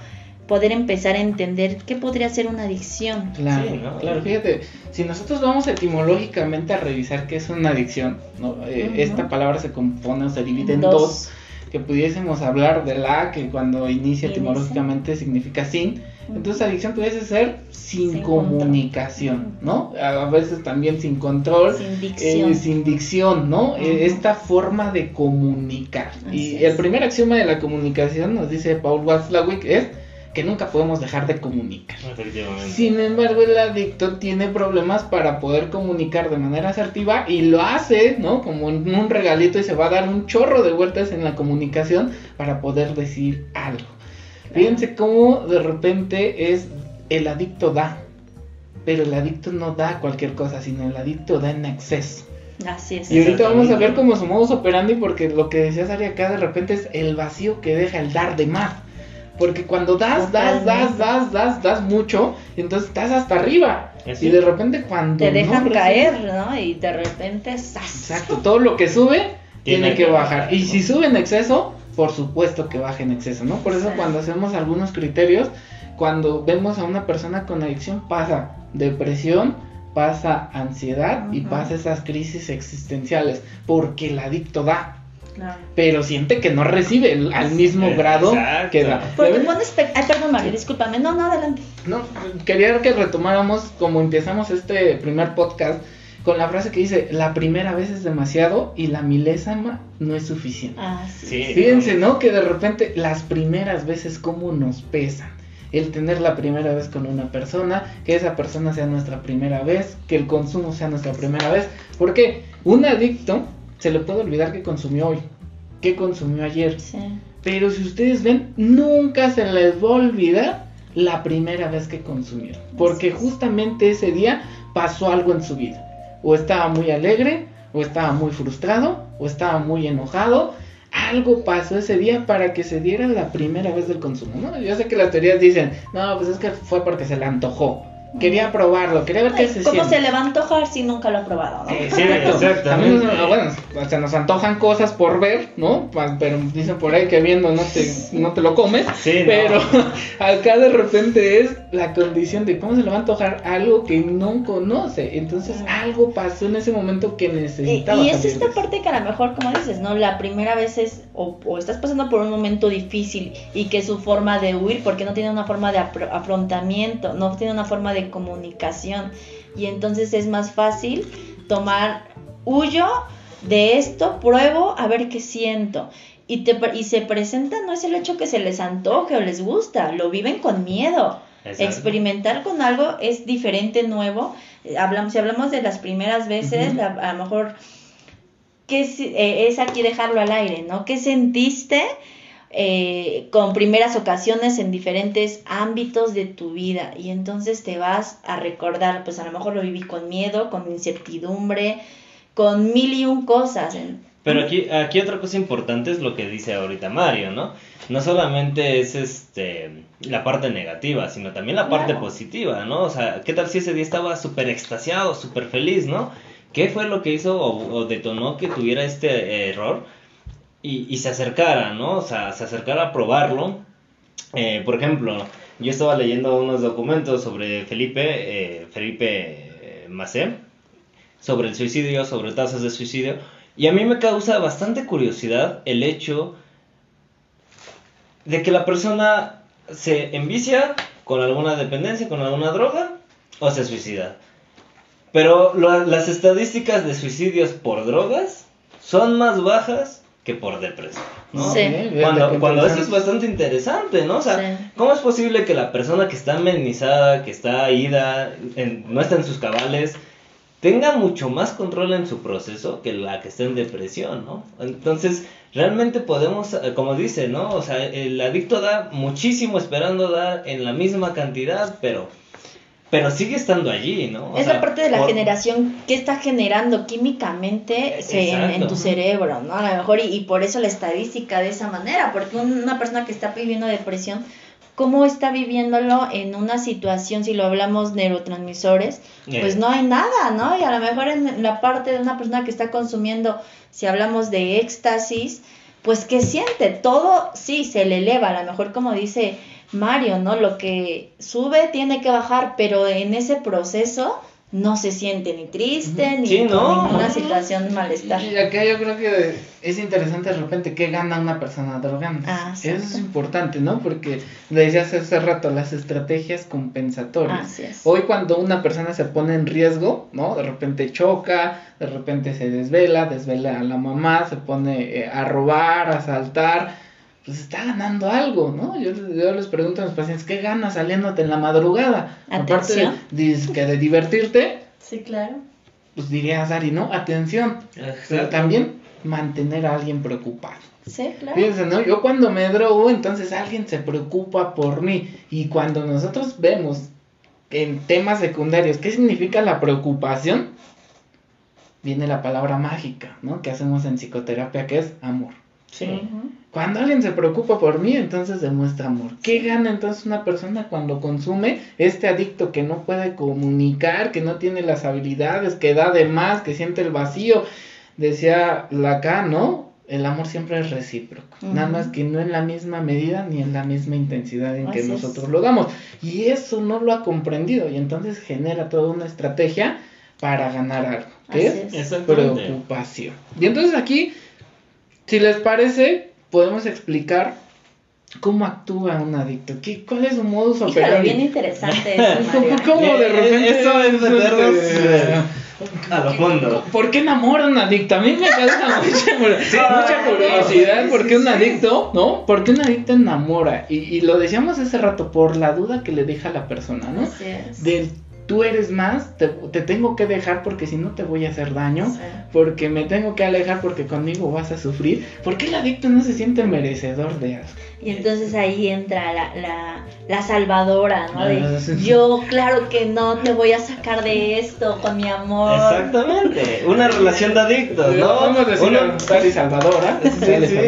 poder empezar a entender qué podría ser una adicción. Claro, claro, fíjate, si nosotros vamos etimológicamente a revisar qué es una adicción, ¿no? Eh, esta palabra se compone o se divide en dos. que pudiésemos hablar de la que cuando inicia etimológicamente significa sin, entonces adicción pudiese ser sin, comunicación, ¿no? A veces también sin control, sin dicción, eh, sin dicción ¿no? Eh, esta forma de comunicar. y el primer axioma de la comunicación, nos dice Paul Watzlawick, es que nunca podemos dejar de comunicar. Sin embargo, el adicto tiene problemas para poder comunicar de manera asertiva y lo hace, ¿no? Como en un regalito y se va a dar un chorro de vueltas en la comunicación para poder decir algo. Fíjense cómo de repente es el adicto da, pero el adicto no da cualquier cosa, sino el adicto da en exceso. Así es. Y ahorita vamos a ver cómo su modus operandi, porque lo que decía Sari acá de repente es el vacío que deja el dar de más. Porque cuando das, das, das, das, das, das mucho, entonces estás hasta arriba. Y de repente cuando... Te dejan caer, ¿no? Y de repente... Exacto, todo lo que sube tiene, que, bajar. Y si sube en exceso, por supuesto que baje en exceso, ¿no? Por eso cuando hacemos algunos criterios, cuando vemos a una persona con adicción pasa depresión, pasa ansiedad y pasa esas crisis existenciales, porque el adicto da. Pero siente que no recibe al mismo grado que da. Ay, perdón, María, discúlpame. No, no, adelante. No, quería que retomáramos como empezamos este primer podcast con la frase que dice, la primera vez es demasiado y la milésima no es suficiente. Ah, sí. Fíjense, ¿no? Que de repente las primeras veces como nos pesan. El tener la primera vez con una persona, que esa persona sea nuestra primera vez, que el consumo sea nuestra primera vez. Porque un adicto se le puede olvidar que consumió hoy, que consumió ayer. Pero si ustedes ven, nunca se les va a olvidar la primera vez que consumieron. Porque justamente ese día pasó algo en su vida. O estaba muy alegre, o estaba muy frustrado, o estaba muy enojado. Algo pasó ese día para que se diera la primera vez del consumo. ¿no? Yo sé que las teorías dicen, no, pues es que fue porque se le antojó. Quería probarlo, quería ver qué se ¿Cómo se le va a antojar si nunca lo ha probado? ¿no? Sí, exactamente. bueno, se nos antojan cosas por ver, ¿no? Pero dicen por ahí que viendo no te, no te lo comes. Sí, pero acá de repente es la condición de cómo se le va a antojar algo que no conoce. Entonces algo pasó en ese momento que necesitaba. Y, es esta parte que a lo mejor, como dices, ¿no? La primera vez es, o, o, estás pasando por un momento difícil y que su forma de huir, porque no tiene una forma de afrontamiento, no tiene una forma de comunicación y entonces es más fácil tomar, huyo de esto, pruebo a ver qué siento. Y, te, y se presenta, no es el hecho que se les antoje o les gusta, lo viven con miedo. Experimentar con algo es diferente, nuevo. Hablamos, si hablamos de las primeras veces, a, lo mejor que es, eh, es, aquí dejarlo al aire, ¿no? ¿Qué sentiste? Eh, con primeras ocasiones en diferentes ámbitos de tu vida y entonces te vas a recordar, pues a lo mejor lo viví con miedo, con incertidumbre, con mil y un cosas. Pero aquí, aquí otra cosa importante es lo que dice ahorita Mario, ¿no? No solamente es este la parte negativa, sino también la parte positiva, ¿no? O sea, ¿qué tal si ese día estaba súper extasiado, súper feliz, ¿no? ¿Qué fue lo que hizo o detonó que tuviera este error? y, se acercara, ¿no? O sea, se acercara a probarlo. Eh, por ejemplo, yo estaba leyendo unos documentos sobre Felipe, eh, Felipe eh, Macé, sobre el suicidio, sobre tasas de suicidio, y a mí me causa bastante curiosidad el hecho de que la persona se envicia con alguna dependencia, con alguna droga, o se suicida. Pero las estadísticas de suicidios por drogas son más bajas que por depresión, ¿no? Sí. Cuando, cuando eso es bastante interesante, ¿no? O sea, ¿cómo es posible que la persona que está amenizada, que está ida, no está en sus cabales, tenga mucho más control en su proceso que la que está en depresión, ¿no? Entonces, realmente podemos, eh, como dice, ¿no? O sea, el adicto da muchísimo esperando dar en la misma cantidad, pero pero sigue estando allí, ¿no? es la parte de la generación que está generando químicamente en, tu cerebro, ¿no? A lo mejor, y, por eso la estadística de esa manera, porque una persona que está viviendo depresión, ¿cómo está viviéndolo en una situación, si lo hablamos neurotransmisores? Pues no hay nada, ¿no? Y a lo mejor en la parte de una persona que está consumiendo, si hablamos de éxtasis, pues ¿qué siente? Todo sí se le eleva, a lo mejor como dice Mario, ¿no? Lo que sube tiene que bajar, pero en ese proceso no se siente ni triste, ni con ninguna situación de malestar. Y acá yo creo que es interesante de repente qué gana una persona drogando. Ah, Eso es importante, ¿no? Porque le decías hace rato, las estrategias compensatorias. Hoy cuando una persona se pone en riesgo, ¿no? De repente choca, de repente se desvela, desvela a la mamá, se pone eh, a robar, a saltar pues está ganando algo, ¿no? Yo, les pregunto a mis pacientes, ¿qué ganas saliéndote en la madrugada? Atención. Aparte de, que de divertirte. Sí, claro. Pues diría Sari, ¿no? Atención. Pero también mantener a alguien preocupado. Sí, claro. Fíjense, ¿no? Yo cuando me drogo, entonces alguien se preocupa por mí. Y cuando nosotros vemos en temas secundarios qué significa la preocupación, viene la palabra mágica, ¿no? Que hacemos en psicoterapia, que es amor. Sí. Cuando alguien se preocupa por mí, entonces demuestra amor. ¿Qué gana entonces una persona cuando consume este adicto que no puede comunicar, que no tiene las habilidades, que da de más, que siente el vacío? Decía Lacan, ¿no? El amor siempre es recíproco. Nada más que no en la misma medida ni en la misma intensidad en que nosotros lo damos. Y eso no lo ha comprendido y entonces genera toda una estrategia para ganar algo. ¿Qué es? Preocupación. Y entonces aquí si les parece, podemos explicar cómo actúa un adicto. ¿Qué, ¿Cuál es su modus operandi? bien interesante eso, ¿Cómo, de repente eso es meternos a lo fondo? ¿Por qué enamora un adicto? A mí me causa mucha, curiosidad. ¿Por qué un adicto, no? ¿Por qué un adicto enamora? Y, y, lo decíamos hace rato, por la duda que le deja a la persona, ¿no? Así es. Del tú eres más, te, tengo que dejar porque si no te voy a hacer daño, porque me tengo que alejar porque conmigo vas a sufrir, porque el adicto no se siente merecedor de algo. Y entonces ahí entra la, la, la salvadora, ¿no? De, yo, claro que no te voy a sacar de esto con mi amor. Exactamente, una relación de adictos, ¿no? Vamos a decir una... salvadora. Sí, sí.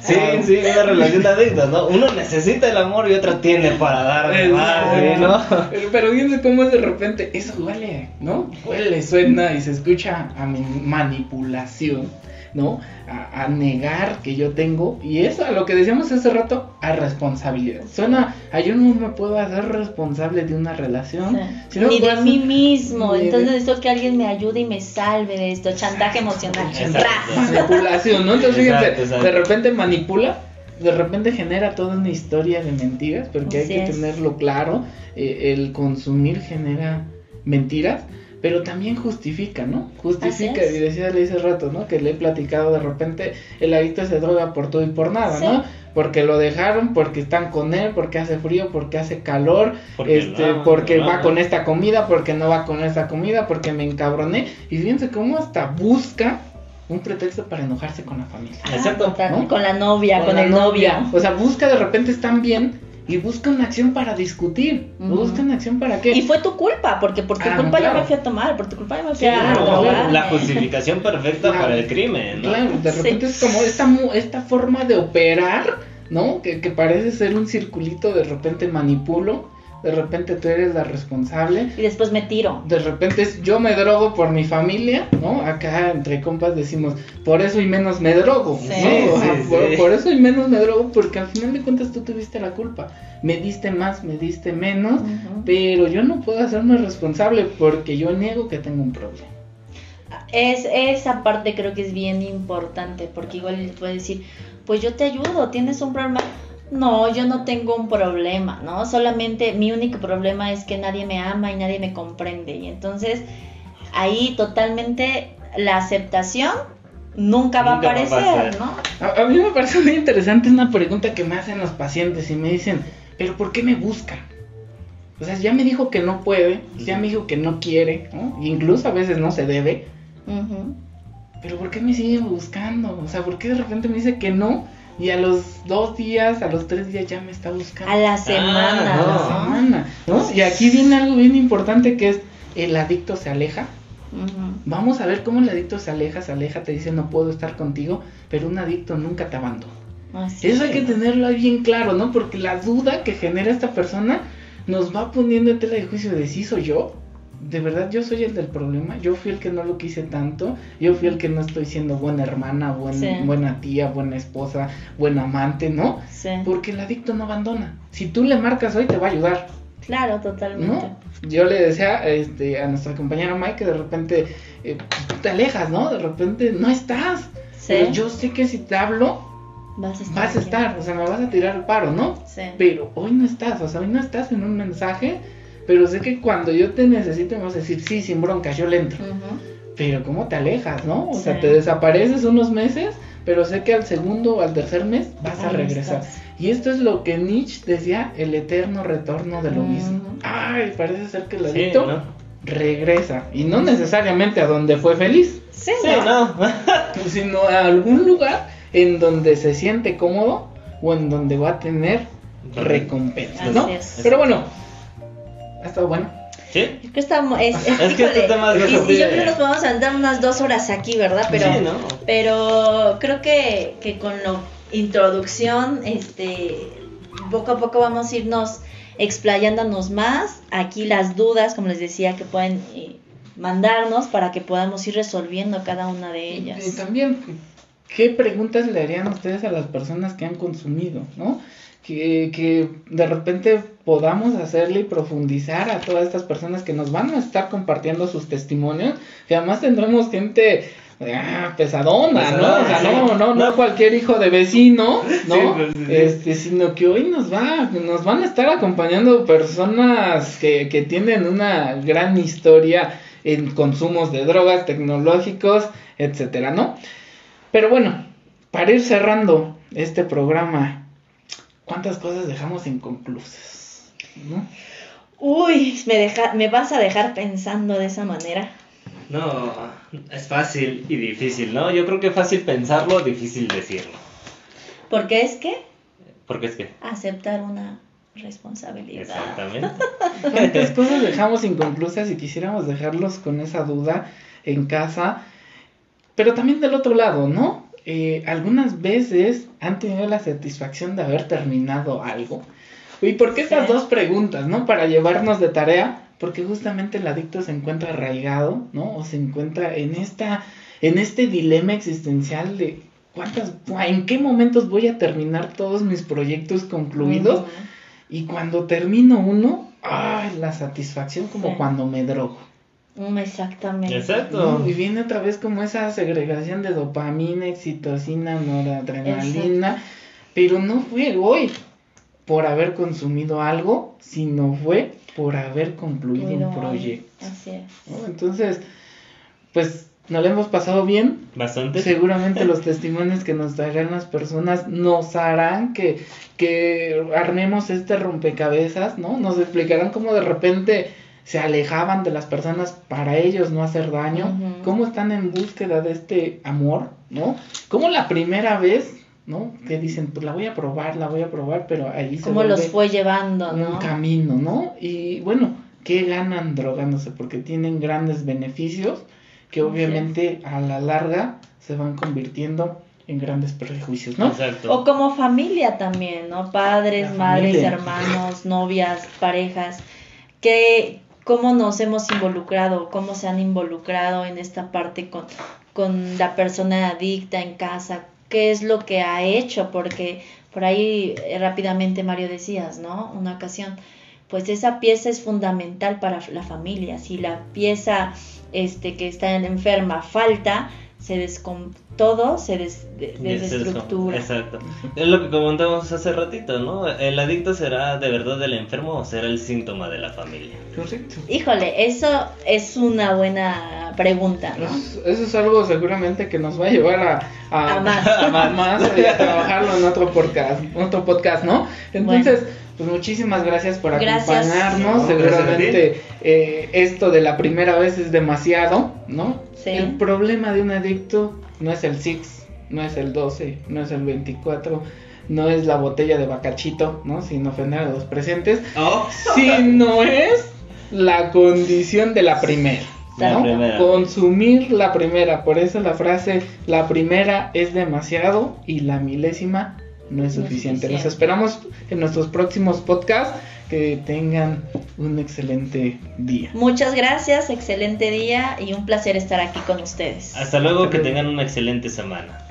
sí, sí, una relación de adictos, ¿no? Uno necesita el amor y otro tiene para dar más, ¿no? Pero, pero fíjense cómo de repente, eso huele, ¿no? Huele, suena y se escucha a mi manipulación ¿no? A, negar que yo tengo, y eso, a lo que decíamos hace rato, a responsabilidad. Suena, a yo no me puedo hacer responsable de una relación. ni de mí mismo, entonces necesito que alguien me ayude y me salve de esto, chantaje emocional. Manipulación, ¿no? Entonces fíjense, de repente manipula de repente genera toda una historia de mentiras, porque hay que tenerlo claro, eh, el consumir genera mentiras, pero también justifica, ¿no? Justifica, y decía le hace rato, ¿no? Que le he platicado de repente, el adicto se droga por todo y por nada, ¿no? Porque lo dejaron, porque están con él, porque hace frío, porque hace calor, porque, este, porque va con esta comida, porque no va con esta comida, porque me encabroné. Y fíjense cómo hasta busca un pretexto para enojarse con la familia. Exacto. Con la novia, con, el novio. O sea, busca de repente están bien y busca una acción para discutir. Busca una acción para qué. Y fue tu culpa, porque por tu ah, culpa yo me fui a tomar, por tu culpa yo me fui a La justificación perfecta para el crimen, ¿no? Claro, de repente es como esta, esta forma de operar, ¿no? Que, que parece ser un circulito, de repente manipulo de repente tú eres la responsable. Y después me tiro. De repente es, yo me drogo por mi familia, ¿no? Acá entre compas decimos, por eso y menos me drogo, ¿no? por, eso y menos me drogo, porque al final de cuentas tú tuviste la culpa. Me diste más, me diste menos, pero yo no puedo hacerme responsable porque yo niego que tengo un problema. Es, esa parte creo que es bien importante, porque igual les puede decir, pues yo te ayudo, tienes un problema, no, yo no tengo un problema, ¿no? Solamente mi único problema es que nadie me ama y nadie me comprende. Y entonces ahí totalmente la aceptación nunca, va a aparecer, ¿no? A, mí me parece muy interesante una pregunta que me hacen los pacientes y me dicen, pero ¿por qué me buscan? O sea, ya me dijo que no puede, ya me dijo que no quiere, ¿no? incluso a veces no se debe. pero ¿por qué me sigue buscando? O sea, ¿por qué de repente me dice que no? Y a los dos días, a los tres días ya me está buscando. A la semana. a la semana. ¿no? Y aquí viene algo bien importante que es el adicto se aleja. Vamos a ver cómo el adicto se aleja, se aleja, te dice no puedo estar contigo, pero un adicto nunca te abandona. Eso hay que tenerlo bien claro, ¿no? Porque la duda que genera esta persona nos va poniendo en tela de juicio de si soy yo, de verdad yo soy el del problema, yo fui el que no lo quise tanto, yo fui el que no estoy siendo buena hermana, buena tía, buena esposa, buena amante, ¿no? Sí. Porque el adicto no abandona. Si tú le marcas hoy te va a ayudar. Claro, totalmente. Yo le decía este, a nuestra compañera Mike que de repente eh, te alejas, ¿no? De repente no estás. Pero yo sé que si te hablo, vas a estar. Vas a estar, o sea, me vas a tirar el paro, ¿no? Sí. Pero hoy no estás, o sea, hoy no estás en un mensaje pero sé que cuando yo te necesito me vas a decir, sí, sin broncas, yo le entro. Pero ¿cómo te alejas, no? O sea, te desapareces unos meses, pero sé que al segundo o al tercer mes vas a regresar. Y esto es lo que Nietzsche decía, el eterno retorno de lo mismo. Ay, parece ser que el adicto regresa. Y no necesariamente a donde fue feliz. Sí, no. sino a algún lugar en donde se siente cómodo o en donde va a tener recompensa, ¿no? Pero bueno, ha estado bueno. ¿Sí? Es que, estamos, es, es, que este tema es y, y, yo creo que nos podemos andar unas dos horas aquí, ¿verdad? Pero, sí, ¿no? pero creo que, que con la introducción, este, poco a poco vamos a irnos explayándonos más. Aquí las dudas, como les decía, que pueden eh, mandarnos para que podamos ir resolviendo cada una de ellas. Y, también, ¿qué preguntas le harían ustedes a las personas que han consumido, no? Que, que de repente podamos hacerle y profundizar a todas estas personas que nos van a estar compartiendo sus testimonios, que además tendremos gente ah, pesadona, ¿no? O sea, no, no, no cualquier hijo de vecino, ¿no? Pues, este, sino que hoy nos va, nos van a estar acompañando personas que, que tienen una gran historia en consumos de drogas, tecnológicos, etcétera, ¿no? Pero bueno, para ir cerrando este programa ¿Cuántas cosas dejamos inconclusas? ¿no? Uy, me, deja, me vas a dejar pensando de esa manera. No, es fácil y difícil, ¿no? Yo creo que es fácil pensarlo, difícil decirlo. ¿Por qué es que? Porque es que. Aceptar una responsabilidad. Exactamente. ¿Cuántas cosas dejamos inconclusas y quisiéramos dejarlos con esa duda en casa? Pero también del otro lado, ¿no? Eh, algunas veces han tenido la satisfacción de haber terminado algo. ¿Y por qué estas dos preguntas, no? Para llevarnos de tarea, porque justamente el adicto se encuentra arraigado, ¿no? O se encuentra en esta, en este dilema existencial de cuántas, en qué momentos voy a terminar todos mis proyectos concluidos. Y cuando termino uno, ¡ay! La satisfacción como cuando me drogo. Mm, exactamente. Exacto. Y viene otra vez como esa segregación de dopamina, excitocina, noradrenalina. Pero no fue hoy por haber consumido algo, sino fue por haber concluido un proyecto. Así es. Entonces, pues nos lo hemos pasado bien. Bastante. Seguramente los testimonios que nos traerán las personas nos harán que, que armemos este rompecabezas, ¿no? Nos explicarán cómo de repente se alejaban de las personas para ellos no hacer daño, cómo están en búsqueda de este amor, ¿no? Como la primera vez, ¿no? Que dicen, pues la voy a probar, la voy a probar, pero ahí se Cómo los fue llevando, ¿no? Un camino, ¿no? Y bueno, ¿qué ganan drogándose? Porque tienen grandes beneficios que obviamente a la larga se van convirtiendo en grandes prejuicios, ¿no? Exacto. O como familia también, ¿no? Padres, madres, hermanos, novias, parejas, que, cómo nos hemos involucrado, cómo se han involucrado en esta parte con, con la persona adicta en casa, qué es lo que ha hecho, porque por ahí eh, rápidamente Mario decías, ¿no? Una ocasión, pues esa pieza es fundamental para la familia. Si la pieza este, que está enferma falta, se descom todo se des desestructura. Exacto. Es lo que comentamos hace ratito, ¿no? ¿El adicto será de verdad el enfermo o será el síntoma de la familia? Correcto. Híjole, eso es una buena pregunta, ¿no? Eso, es algo seguramente que nos va a llevar a, a, más, a más, y a trabajarlo en otro podcast, otro podcast, ¿no? Entonces, pues muchísimas gracias por acompañarnos. Seguramente eh, esto de la primera vez es demasiado, ¿no? Sí. El problema de un adicto no es el six, no es el 12, no es el 24 no es la botella de bacachito, ¿no? Sin ofender a los presentes, oh. sino es la condición de la primera. ¿no? Consumir la primera, por eso la frase la primera es demasiado y la milésima no es suficiente. Nos esperamos en nuestros próximos podcasts. Que tengan un excelente día. Muchas gracias, excelente día y un placer estar aquí con ustedes. Hasta luego, que tengan una excelente semana.